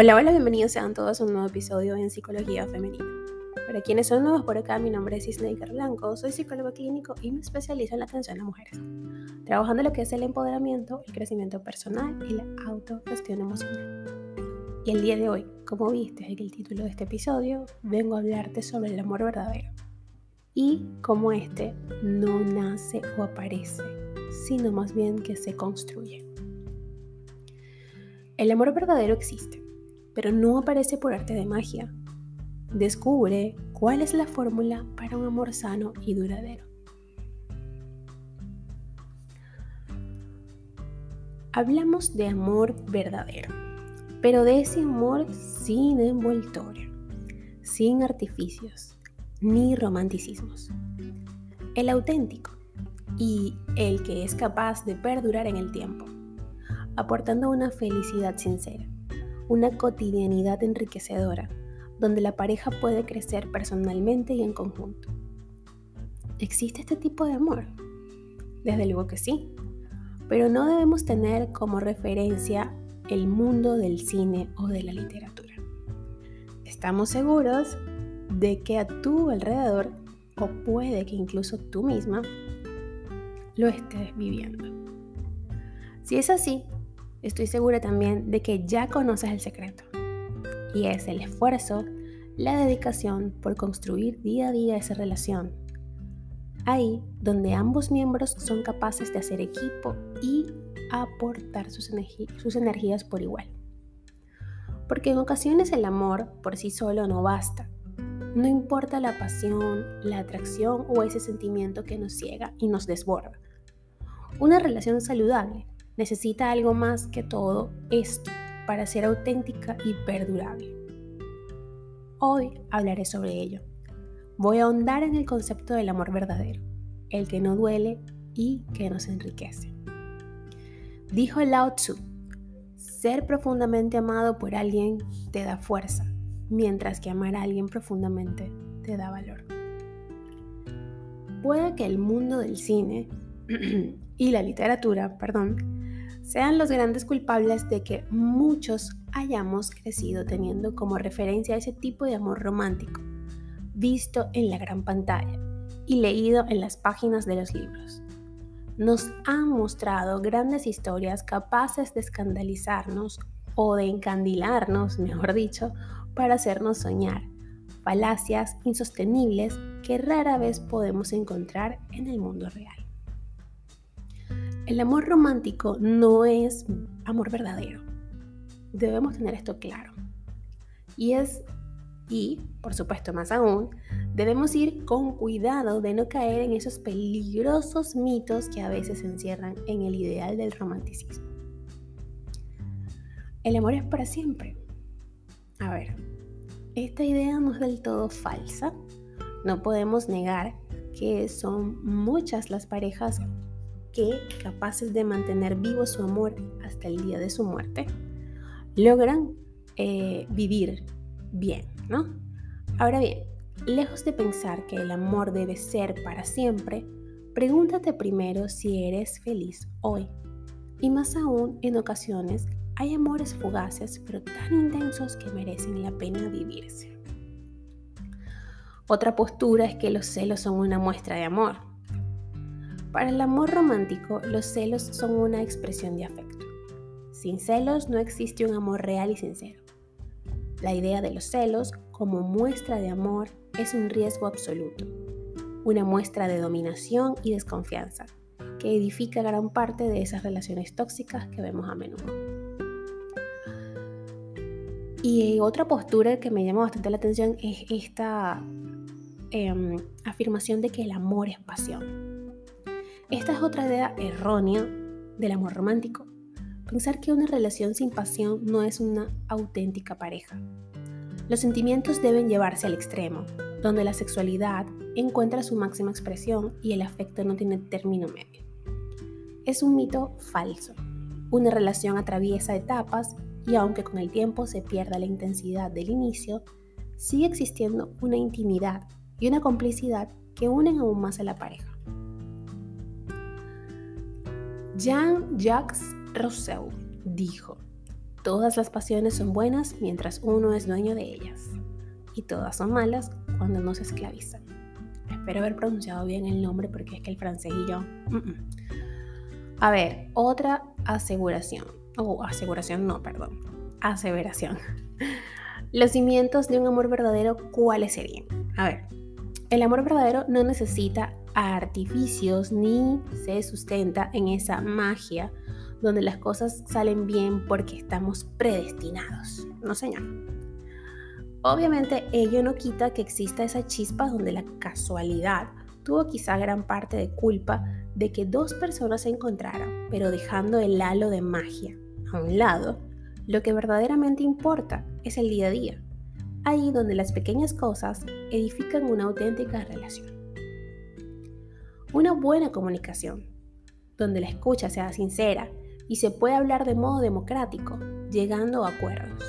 Hola, hola, bienvenidos sean todos a un nuevo episodio en Psicología Femenina. Para quienes son nuevos por acá, mi nombre es Isneika Blanco, soy psicólogo clínico y me especializo en la atención a mujeres, trabajando lo que es el empoderamiento, el crecimiento personal y la autogestión emocional. Y el día de hoy, como viste en el título de este episodio, vengo a hablarte sobre el amor verdadero y cómo este no nace o aparece, sino más bien que se construye. El amor verdadero existe pero no aparece por arte de magia. Descubre cuál es la fórmula para un amor sano y duradero. Hablamos de amor verdadero, pero de ese amor sin envoltorio, sin artificios ni romanticismos. El auténtico y el que es capaz de perdurar en el tiempo, aportando una felicidad sincera una cotidianidad enriquecedora, donde la pareja puede crecer personalmente y en conjunto. ¿Existe este tipo de amor? Desde luego que sí, pero no debemos tener como referencia el mundo del cine o de la literatura. Estamos seguros de que a tu alrededor, o puede que incluso tú misma, lo estés viviendo. Si es así, estoy segura también de que ya conoces el secreto. Y es el esfuerzo, la dedicación por construir día a día esa relación. Ahí donde ambos miembros son capaces de hacer equipo y aportar sus, energías por igual. Porque en ocasiones el amor por sí solo no basta. No importa la pasión, la atracción o ese sentimiento que nos ciega y nos desborda. Una relación saludable necesita algo más que todo esto para ser auténtica y perdurable. Hoy hablaré sobre ello. Voy a ahondar en el concepto del amor verdadero, el que no duele y que nos enriquece. Dijo Lao Tzu, ser profundamente amado por alguien te da fuerza, mientras que amar a alguien profundamente te da valor. Puede que el mundo del cine y la literatura, perdón, sean los grandes culpables de que muchos hayamos crecido teniendo como referencia ese tipo de amor romántico, visto en la gran pantalla y leído en las páginas de los libros. Nos han mostrado grandes historias capaces de escandalizarnos o de encandilarnos, mejor dicho, para hacernos soñar, falacias insostenibles que rara vez podemos encontrar en el mundo real. El amor romántico no es amor verdadero. Debemos tener esto claro. Y es, y por supuesto más aún, debemos ir con cuidado de no caer en esos peligrosos mitos que a veces se encierran en el ideal del romanticismo. El amor es para siempre. A ver, esta idea no es del todo falsa. No podemos negar que son muchas las parejas que, capaces de mantener vivo su amor hasta el día de su muerte, logran eh, vivir bien, ¿no? Ahora bien, lejos de pensar que el amor debe ser para siempre, pregúntate primero si eres feliz hoy. Y más aún, en ocasiones, hay amores fugaces pero tan intensos que merecen la pena vivirse. Otra postura es que los celos son una muestra de amor. Para el amor romántico, los celos son una expresión de afecto. Sin celos no existe un amor real y sincero. La idea de los celos como muestra de amor es un riesgo absoluto, una muestra de dominación y desconfianza, que edifica gran parte de esas relaciones tóxicas que vemos a menudo. Y otra postura que me llama bastante la atención es esta em, afirmación de que el amor es pasión. Esta es otra idea errónea del amor romántico. Pensar que una relación sin pasión no es una auténtica pareja. Los sentimientos deben llevarse al extremo, donde la sexualidad encuentra su máxima expresión y el afecto no tiene término medio. Es un mito falso. Una relación atraviesa etapas y aunque con el tiempo se pierda la intensidad del inicio, sigue existiendo una intimidad y una complicidad que unen aún más a la pareja. Jean-Jacques Rousseau dijo, Todas las pasiones son buenas mientras uno es dueño de ellas. Y todas son malas cuando no se esclavizan. Espero haber pronunciado bien el nombre porque es que el francés y yo... A ver, otra aseguración. O oh, aseguración no, perdón. Aseveración. Los cimientos de un amor verdadero, ¿cuáles serían? A ver, el amor verdadero no necesita artificios ni se sustenta en esa magia donde las cosas salen bien porque estamos predestinados. No, señor. Obviamente ello no quita que exista esa chispa donde la casualidad tuvo quizá gran parte de culpa de que dos personas se encontraran, pero dejando el halo de magia a un lado, lo que verdaderamente importa es el día a día, ahí donde las pequeñas cosas edifican una auténtica relación. Una buena comunicación, donde la escucha sea sincera y se puede hablar de modo democrático, llegando a acuerdos.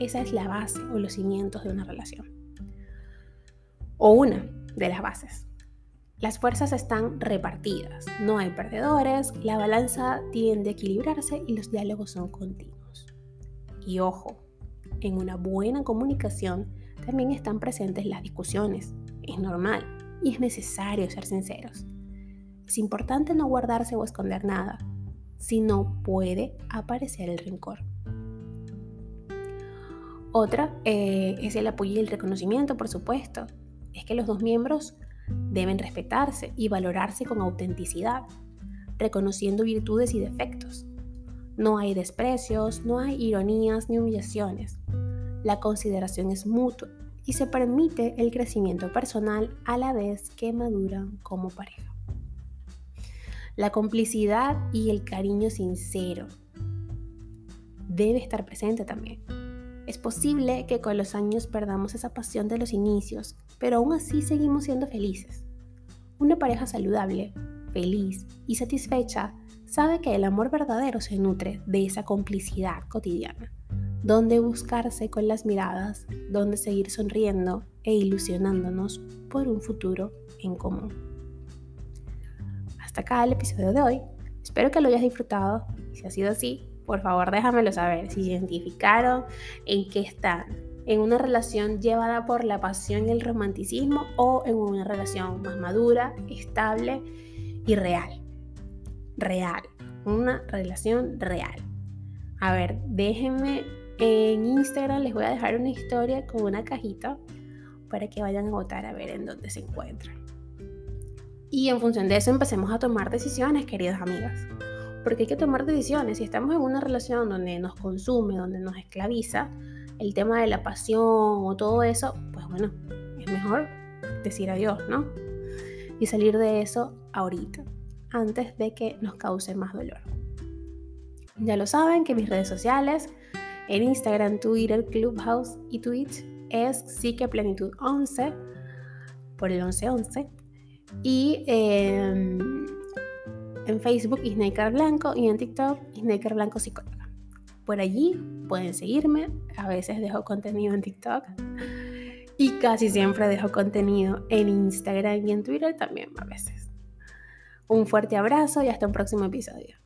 Esa es la base o los cimientos de una relación. O una de las bases. Las fuerzas están repartidas, no hay perdedores, la balanza tiende a equilibrarse y los diálogos son continuos. Y ojo, en una buena comunicación también están presentes las discusiones. Es normal y es necesario ser sinceros. Es importante no guardarse o esconder nada, si no puede aparecer el rencor. Otra eh, es el apoyo y el reconocimiento, por supuesto. Es que los dos miembros deben respetarse y valorarse con autenticidad, reconociendo virtudes y defectos. No hay desprecios, no hay ironías ni humillaciones. La consideración es mutua y se permite el crecimiento personal a la vez que maduran como pareja la complicidad y el cariño sincero debe estar presente también. Es posible que con los años perdamos esa pasión de los inicios, pero aún así seguimos siendo felices. Una pareja saludable, feliz y satisfecha sabe que el amor verdadero se nutre de esa complicidad cotidiana, donde buscarse con las miradas, donde seguir sonriendo e ilusionándonos por un futuro en común acá el episodio de hoy. Espero que lo hayas disfrutado. Si ha sido así, por favor déjamelo saber. Si identificaron en qué están. En una relación llevada por la pasión y el romanticismo o en una relación más madura, estable y real. Real. Una relación real. A ver, déjenme en Instagram, les voy a dejar una historia con una cajita para que vayan a votar a ver en dónde se encuentran. Y en función de eso empecemos a tomar decisiones, queridas amigas. Porque hay que tomar decisiones. Si estamos en una relación donde nos consume, donde nos esclaviza, el tema de la pasión o todo eso, pues bueno, es mejor decir adiós, ¿no? Y salir de eso ahorita, antes de que nos cause más dolor. Ya lo saben que mis redes sociales, en Instagram, Twitter, Clubhouse y Twitch, es Plenitud 11 por el 1111 y em, en Facebook Snaker Blanco y en TikTok Snaker Blanco Psicóloga. Por allí pueden seguirme, a veces dejo contenido en TikTok y casi siempre dejo contenido en Instagram y en Twitter también a veces. Un fuerte abrazo y hasta un próximo episodio.